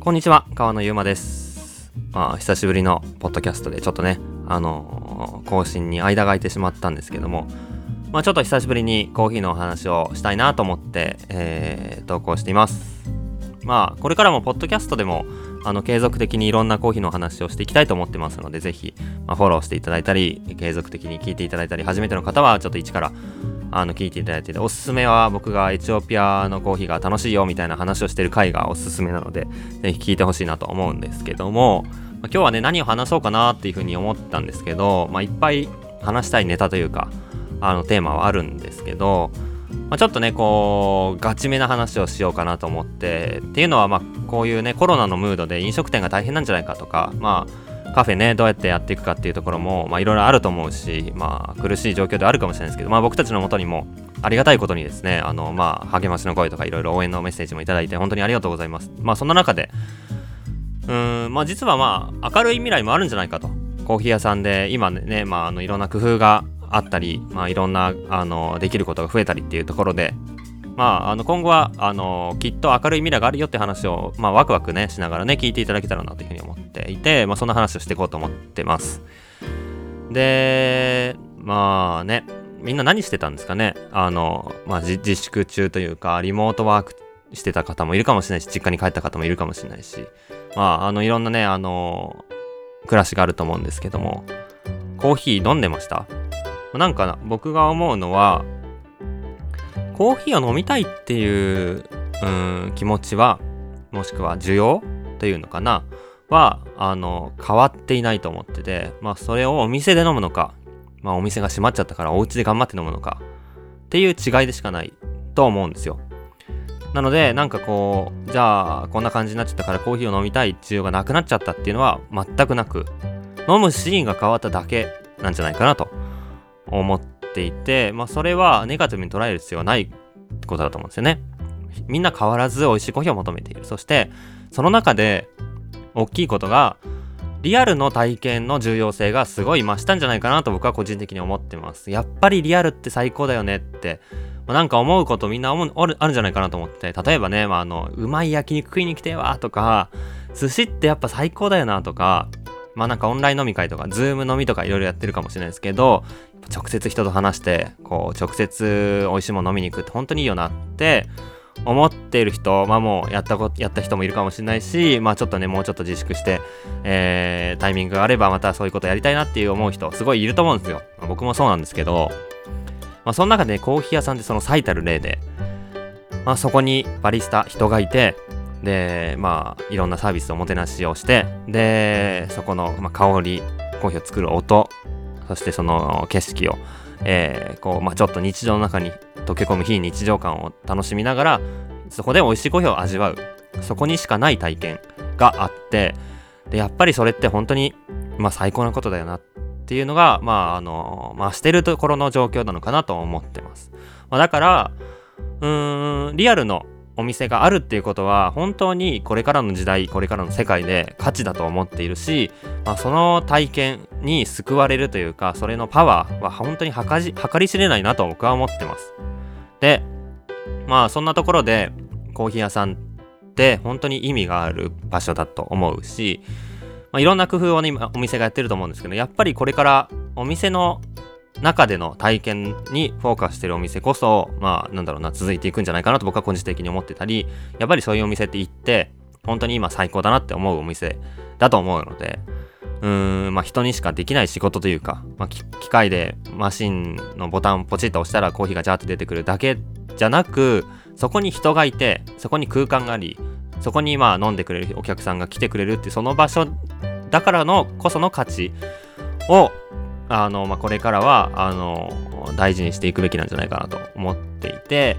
こんにちは、川野ゆうまです。まあ、久しぶりのポッドキャストで、ちょっとね、あのー更新に間が空いてしまったんですけども、まあ、ちょっと久しぶりにコーヒーのお話をしたいなと思って、えー投稿しています。まあ、これからもポッドキャストでも、あの、継続的にいろんなコーヒーのお話をしていきたいと思ってますので、ぜひ、まあ、フォローしていただいたり、継続的に聞いていただいたり、初めての方はちょっと一から、あの、聞いていただいてて、おすすめは僕がエチオピアのコーヒーが楽しいよみたいな話をしてる回がおすすめなので、ぜひ聞いてほしいなと思うんですけども、ま今日はね、何を話そうかなっていうふうに思ったんですけど、まあ、いっぱい話したいネタというか、あの、テーマはあるんですけど、まあ、ちょっとね、こう、ガチめな話をしようかなと思って、っていうのは、まあ、こういうね、コロナのムードで飲食店が大変なんじゃないかとか、まあ、カフェね、どうやってやっていくかっていうところも、まあ、いろいろあると思うし、まあ、苦しい状況ではあるかもしれないですけど、まあ、僕たちのもとにも、ありがたいことにですね、あの、まあ、励ましの声とかいろいろ応援のメッセージもいただいて、本当にありがとうございます。まあ、そんな中で、うん、まあ、実はまあ、明るい未来もあるんじゃないかと。コーヒー屋さんで、今ね、まあ、あの、いろんな工夫があったり、まあ、いろんな、あの、できることが増えたりっていうところで、まあ、あの今後はあのきっと明るい未来があるよって話を、まあ、ワクワクねしながらね聞いていただけたらなというふうに思っていて、まあ、そんな話をしていこうと思ってます。でまあねみんな何してたんですかね？あの、まあ、自粛中というかリモートワークしてた方もいるかもしれないし実家に帰った方もいるかもしれないしまああのいろんなねあの暮らしがあると思うんですけどもコーヒー飲んでました？なんか僕が思うのはコーヒーを飲みたいっていううん気持ちはもしくは需要というのかな？はあの変わっていないと思っててまあそれをお店で飲むのかまあお店が閉まっちゃったからお家で頑張って飲むのかっていう違いでしかないと思うんですよ。なのでなんかこうじゃあこんな感じになっちゃったからコーヒーを飲みたい需要がなくなっちゃったっていうのは全くなく飲むシーンが変わっただけなんじゃないかなと思ってていてまあそれはネガティブに捉える必要はないことだと思うんですよね。みんな変わらず美味しいコーヒーを求めている。そしてその中で大きいことがリアルの体験の重要性がすごい増したんじゃないかなと僕は個人的に思ってます。やっぱりリアルって最高だよねってまあなんか思うことみんな思うあるあるんじゃないかなと思って例えばね、まあ、あのうまい焼肉食いに来てわとか寿司ってやっぱ最高だよなとかまあなんかオンライン飲み会とかズーム飲みとかいろいろやってるかもしれないですけど直接人と話してこう直接美味しいもの飲みに行くって本当にいいよなって思っている人まあもうやったこやった人もいるかもしれないしまあちょっとねもうちょっと自粛して、えータイミングがあればまたそういうことやりたいなっていう思う人すごいいると思うんですよ、まあ僕もそうなんですけどまあその中で、コーヒー屋さんってその最たる例でまあそこにバリスタ人がいてでまあいろんなサービスおもてなしをしてでそこの、まあ、香りコーヒーを作る音そしてその景色を、えーこうまあ、ちょっと日常の中に溶け込む非日常感を楽しみながらそこで美味しいコーヒーを味わう。そこにしかない体験があってでやっぱりそれって本当に、まあ、最高なことだよなっていうのがまああのまあしてるところの状況なのかなと思ってます、まあ、だからうーんリアルのお店があるっていうことは本当にこれからの時代これからの世界で価値だと思っているし、まあ、その体験に救われるというかそれのパワーは本当に計り知れないなと僕は思ってます。でまあそんなところでコーヒー屋さんって本当に意味がある場所だと思うし、まあ、いろんな工夫をね今お店がやってると思うんですけどやっぱりこれからお店の中での体験にフォーカスしてるお店こそまあなんだろうな続いていくんじゃないかなと僕は個人的に思ってたりやっぱりそういうお店って行って本当に今最高だなって思うお店だと思うのでうーんまあ人にしかできない仕事というか、まあ、機械でマシンのボタンをポチッと押したらコーヒーがジャーって出てくるだけじゃなくそこに人がいてそこに空間がありそこにまあ飲んでくれるお客さんが来てくれるってその場所だからのこその価値をあの、まあ、これからはあの大事にしていくべきなんじゃないかなと思っていて。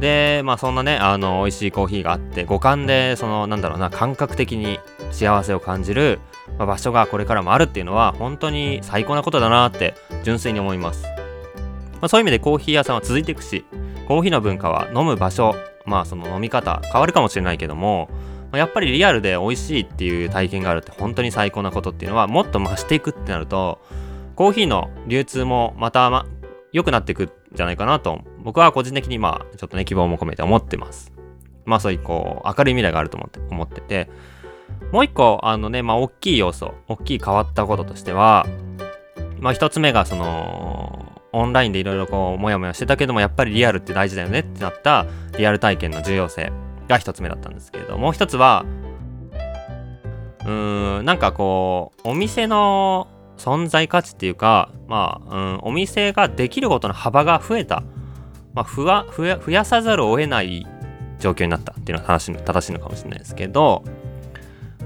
でまあそんなねあの美味しいコーヒーがあって五感でそのなんだろうな感覚的に幸せを感じる、まあ場所がこれからもあるっていうのは本当に最高なことだなって純粋に思います、まあ、そういう意味でコーヒー屋さんは続いていくしコーヒーの文化は飲む場所まあその飲み方変わるかもしれないけどもやっぱりリアルで美味しいっていう体験があるって本当に最高なことっていうのはもっと増していくってなるとコーヒーの流通もまたま良くなっていくんじゃないかなと。僕は個人的にまあちょっとね希望も込めて思ってます。まあそういうこう明るい未来があると思って思ってて。もう一個あのねまあ大きい要素大きい変わったこととしてはまあ一つ目がそのオンラインでいろいろこうモヤモヤしてたけどもやっぱりリアルって大事だよねってなったリアル体験の重要性が一つ目だったんですけれどもう一つはうーんなんかこうお店の存在価値っていうかまあ、うん、お店ができることの幅が増えた、まあ、ふわ増や増やさざるを得ない状況になった。っていうのが正しいのかもしれないですけど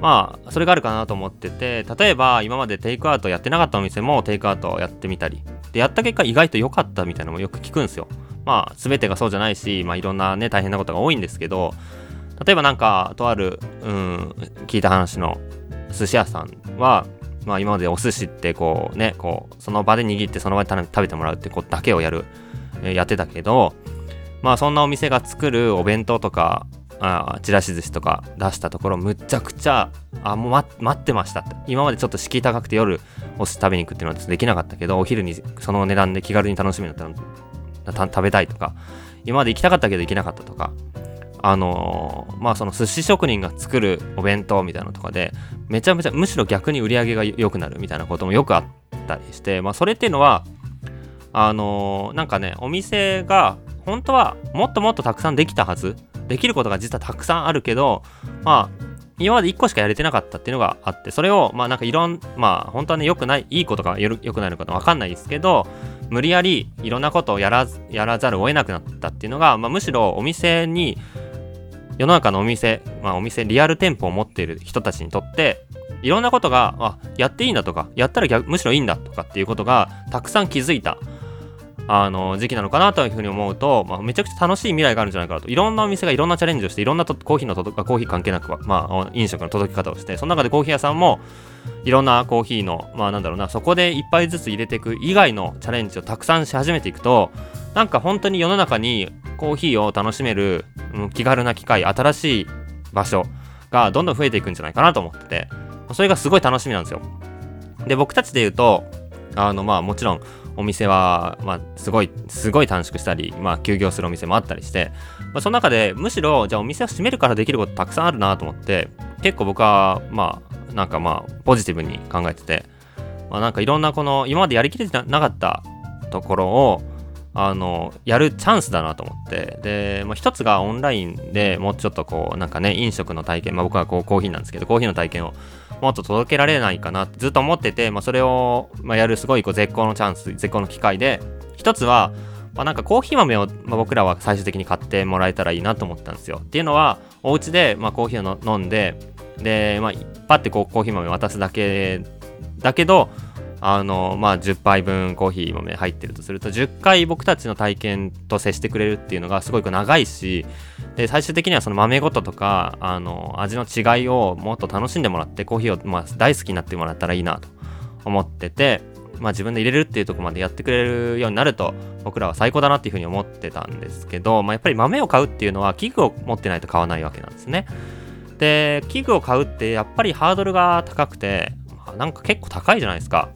まあそれがあるかなと思ってて例えば今までテイクアウトやってなかったお店もテイクアウトをやってみたりでやった結果意外と良かったみたいなのもよく聞くんですよ。まあ全てがそうじゃないしまあいろんなね大変なことが多いんですけど例えばなんかとあるうん聞いた話の寿司屋さんはまあ今までお寿司ってこうねこうその場で握ってその場で食べてもらうってことだけをやる、え、やってたけどまあそんなお店が作るお弁当とかあちらし寿司とか出したところむちゃくちゃあもうま待ってました。って今までちょっと敷居高くて夜お寿司食べに行くっていうのはできなかったけどお昼にその値段で気軽に楽しみだったら食べたいとか今まで行きたかったけど行けなかったとかあのー、まあその寿司職人が作るお弁当みたいなのとかでめちゃめちゃむしろ逆に売り上げが良くなるみたいなこともよくあったりしてまあそれっていうのはあのー、なんかねお店が本当はもっともっとたくさんできたはず。できることが実はたくさんあるけどまあ今まで1個しかやれてなかったっていうのがあってそれをまあなんかいろんまあ本当はね良くないいいことが良くないのか分かんないですけど無理やりいろんなことをやらやらざるを得なくなったっていうのが、まあ、むしろお店に世の中のお店、まあ、お店リアル店舗を持っている人たちにとっていろんなことがあやっていいんだとかやったらむしろいいんだとかっていうことがたくさん気づいたあの時期なのかなというふうに思うと、まあ、めちゃくちゃ楽しい未来があるんじゃないかなと。いろんなお店がいろんなチャレンジをしていろんなコーヒーの届コーヒー関係なくまあ、飲食の届き方をしてその中でコーヒー屋さんもいろんなコーヒーのまあなんだろうなそこで一杯ずつ入れていく以外のチャレンジをたくさんし始めていくとなんか本当に世の中にコーヒーを楽しめる、気軽な機会新しい場所がどんどん増えていくんじゃないかなと思っててそれがすごい楽しみなんですよ。で僕たちで言うとあのまあもちろんお店は、まあ、すごいすごい短縮したり、まあ、休業するお店もあったりして、まあ、その中でむしろじゃあお店を閉めるからできることたくさんあるなと思って結構僕はまあなんかまあポジティブに考えてて、まあ、なんかいろんなこの今までやりきれてなかったところをあのやるチャンスだなと思って。で、まあ、一つがオンラインでもうちょっとこうなんかね飲食の体験、まあ、僕はこうコーヒーなんですけどコーヒーの体験をもっと届けられないかなずっと思ってて、まあ、それを、まあ、やるすごいこう絶好のチャンス絶好の機会で一つは、まあ、なんかコーヒー豆を、まあ、僕らは最終的に買ってもらえたらいいなと思ったんですよ。っていうのはお家でまで、コーヒーを飲んでで、まあ、パッてこうコーヒー豆渡すだけだけどあのまあ10杯分コーヒー豆入ってるとすると10回僕たちの体験と接してくれるっていうのがすごい長いしで最終的にはその豆ごととかあの味の違いをもっと楽しんでもらってコーヒーをまあ大好きになってもらったらいいなと思っててまあ自分で入れるっていうとこまでやってくれるようになると僕らは最高だなっていうふうに思ってたんですけど、まあ、やっぱり豆を買うっていうのは器具を持ってないと買わないわけなんですね。で器具を買うってやっぱりハードルが高くて、まあ、なんか結構高いじゃないですか。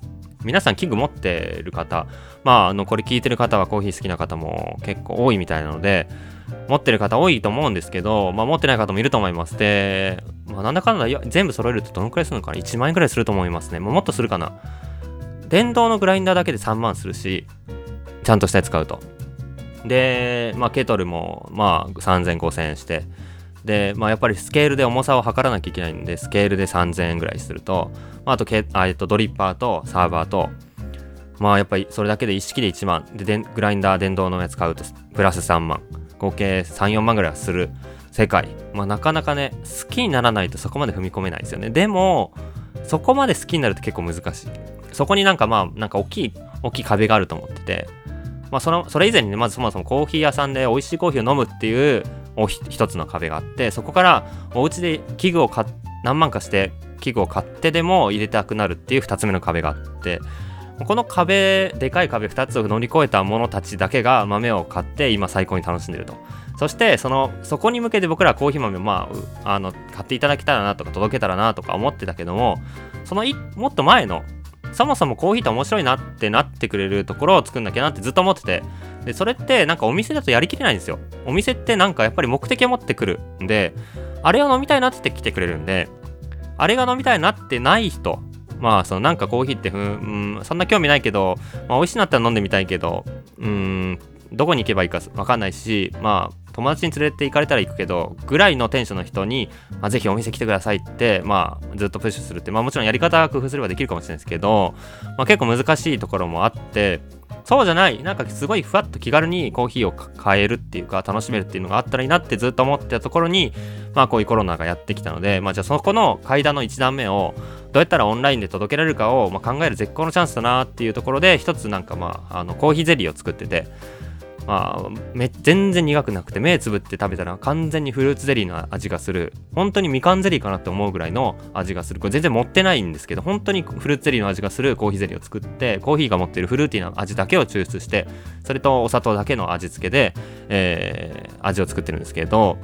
皆さん器具持ってる方、まあ、あの、これ聞いてる方はコーヒー好きな方も結構多いみたいなので、持ってる方多いと思うんですけど、まあ、持ってない方もいると思います。で、まあ、なんだかんだ全部揃えるとどのくらいするのかな ?1 万円くらいすると思いますね。もうもっとするかな？電動のグラインダーだけで3万するし、ちゃんとしたやつ買うと。で、まあ、ケトルも、まあ、3000、5000円して、で、まあ、やっぱりスケールで重さを測らなきゃいけないんで、スケールで3000円ぐらいすると、まあ、あとけあ、えっと、ドリッパーとサーバーと、まあやっぱりそれだけで一式で1万。ででグラインダー電動のやつ買うとプラス3万。合計34万ぐらいはする。世界。まあなかなかね好きにならないとそこまで踏み込めないですよね。でもそこまで好きになると結構難しい。そこになんかまあなんか大きい大きい壁があると思ってて。まあそのそれ以前にねまずそもそもコーヒー屋さんで美味しいコーヒーを飲むっていう一つの壁があってそこからお家で器具を買何万かして器具を買ってでも入れたくなるっていう2つ目の壁があってこの壁でかい壁2つを乗り越えた者たちだけが豆を買って今最高に楽しんでると。そしてそのそこに向けて僕らコーヒー豆をまああの買っていただけたらなとか届けたらなとか思ってたけどもそのもっと前のそもそもコーヒーって面白いなってなってくれるところを作んなきゃなってずっと思ってて。でそれってなんかお店だとやりきれないんですよ。お店ってなんかやっぱり目的を持ってくるんであれを飲みたいなって来てくれるんであれが飲みたいなってない人まあそのなんかコーヒーってふんそんな興味ないけど、まあ、美味しいなったら飲んでみたいけどうんどこに行けばいいか分かんないしまあ友達に連れて行かれたら行くけどぐらいのテンションの人に、まあ、ぜひお店来てくださいって、まあ、ずっとプッシュするって、まあ、もちろんやり方は工夫すればできるかもしれないですけど、まあ、結構難しいところもあってそうじゃない。なんかすごいふわっと気軽にコーヒーを買えるっていうか楽しめるっていうのがあったらいいなってずっと思ってたところにまあこういうコロナがやってきたのでまあじゃあそこの階段の1段目をどうやったらオンラインで届けられるかをま考える絶好のチャンスだなっていうところで一つなんかまああのコーヒーゼリーを作っててまあ、め全然苦くなくて目つぶって食べたら完全にフルーツゼリーの味がする。本当にみかんゼリーかなって思うぐらいの味がする。これ全然持ってないんですけど本当にフルーツゼリーの味がするコーヒーゼリーを作ってコーヒーが持っているフルーティーな味だけを抽出してそれとお砂糖だけの味付けで、えー、味を作ってるんですけど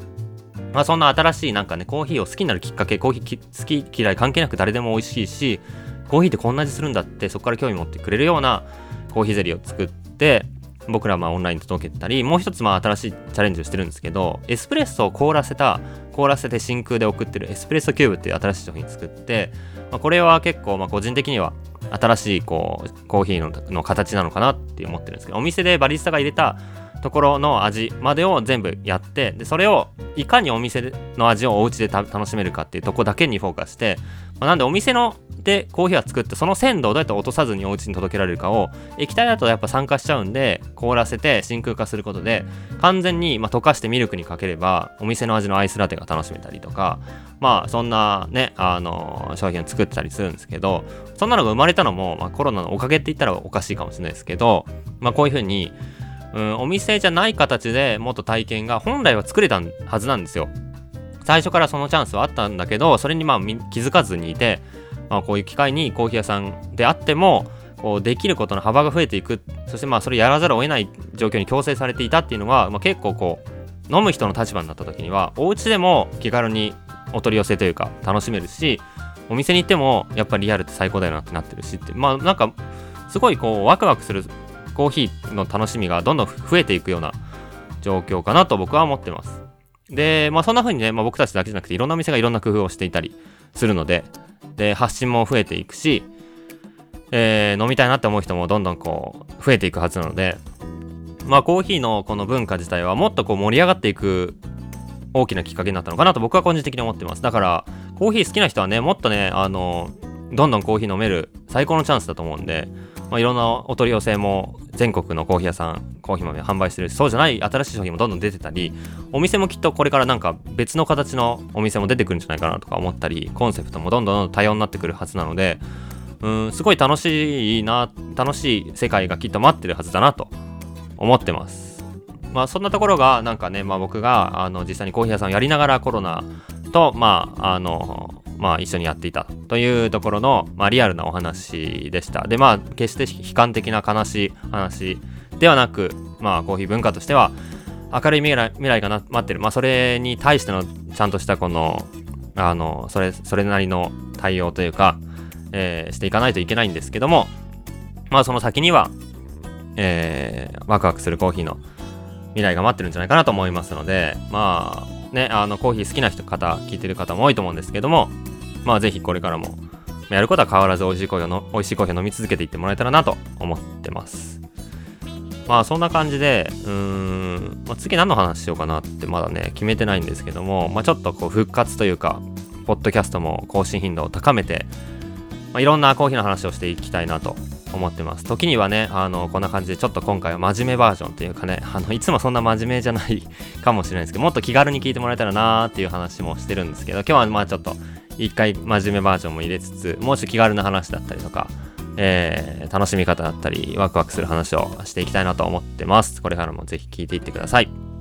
まあそんな新しいなんかねコーヒーを好きになるきっかけコーヒー好き嫌い関係なく誰でも美味しいしコーヒーってこんな味するんだってそこから興味持ってくれるようなコーヒーゼリーを作って僕らまあオンライン届けたりもう一つまあ新しいチャレンジをしてるんですけどエスプレッソを凍らせた凍らせて真空で送ってるエスプレッソキューブっていう新しい商品作って、まあ、これは結構まあ個人的には新しいこうコーヒーのの形なのかなって思ってるんですけどお店でバリスタが入れたところの味までを全部やってでそれをいかにお店の味をお家で楽しめるかっていうとこだけにフォーカスして、まあ、なんでお店のでコーヒーは作ってその鮮度をどうやって落とさずにお家に届けられるかを液体だとやっぱ酸化しちゃうんで凍らせて真空化することで完全にま溶かしてミルクにかければお店の味のアイスラテが楽しめたりとかまあそんなねあの商品を作ったりするんですけどそんなのが生まれたのも、まあ、コロナのおかげって言ったらおかしいかもしれないですけどまあこういうふうにうん、お店じゃない形でもっと体験が本来は作れたはずなんですよ。最初からそのチャンスはあったんだけど、それにまあ気づかずにいて、まあ、こういう機会にコーヒー屋さんであっても、こうできることの幅が増えていく、そしてまあそれやらざるを得ない状況に強制されていたっていうのは、まあ、結構こう、飲む人の立場になった時には、お家でも気軽にお取り寄せというか楽しめるし、お店に行ってもやっぱりリアルって最高だよなってなってるしって、まあなんかすごいこうワクワクするコーヒーの楽しみがどんどん増えていくような状況かなと僕は思ってます。で、まあそんな風にね、まあ、僕たちだけじゃなくていろんなお店がいろんな工夫をしていたりするので、で、発信も増えていくし、えー、飲みたいなって思う人もどんどんこう増えていくはずなので、まあコーヒーのこの文化自体はもっとこう盛り上がっていく大きなきっかけになったのかなと僕は個人的に思ってます。だから、コーヒー好きな人はね、もっとね、あの、どんどんコーヒー飲める最高のチャンスだと思うんで、まあ、いろんなお取り寄せも全国のコーヒー屋さんコーヒー豆販売してるそうじゃない新しい商品もどんどん出てたりお店もきっとこれからなんか別の形のお店も出てくるんじゃないかなとか思ったりコンセプトもどんどん多様になってくるはずなのでうんすごい楽しいな楽しい世界がきっと待ってるはずだなと思ってます。まあそんなところがなんかね、まあ、僕があの実際にコーヒー屋さんをやりながらコロナとまああのまあ、一緒にやっていたというところの、まあ、リアルなお話でした。で、まあ、決して悲観的な悲しい話ではなく、まあ、コーヒー文化としては、明るい未来未来が待ってる。まあ、それに対してのちゃんとしたこの、あの、それ、それなりの対応というか、えー、していかないといけないんですけども、まあ、その先には、えー、ワクワクするコーヒーの未来が待ってるんじゃないかなと思いますので、まあ、ね、あの、コーヒー好きな人、方、聞いてる方も多いと思うんですけども、まあぜひこれからもやることは変わらず美味しいコーヒーの美味しいコーヒーを飲み続けていってもらえたらなと思ってます。まあそんな感じでうーん、まあ、次何の話しようかなってまだね決めてないんですけども、まあ、ちょっとこう復活というかポッドキャストも更新頻度を高めて、まあ、いろんなコーヒーの話をしていきたいなと思ってます。時にはねあのこんな感じでちょっと今回は真面目バージョンというかね あのいつもそんな真面目じゃないかもしれないですけどもっと気軽に聞いてもらえたらなーっていう話もしてるんですけど今日はまあちょっと一回真面目バージョンも入れつつ、もうちょっと気軽な話だったりとか、えー、楽しみ方だったり、ワクワクする話をしていきたいなと思ってます。これからもぜひ聞いていってください。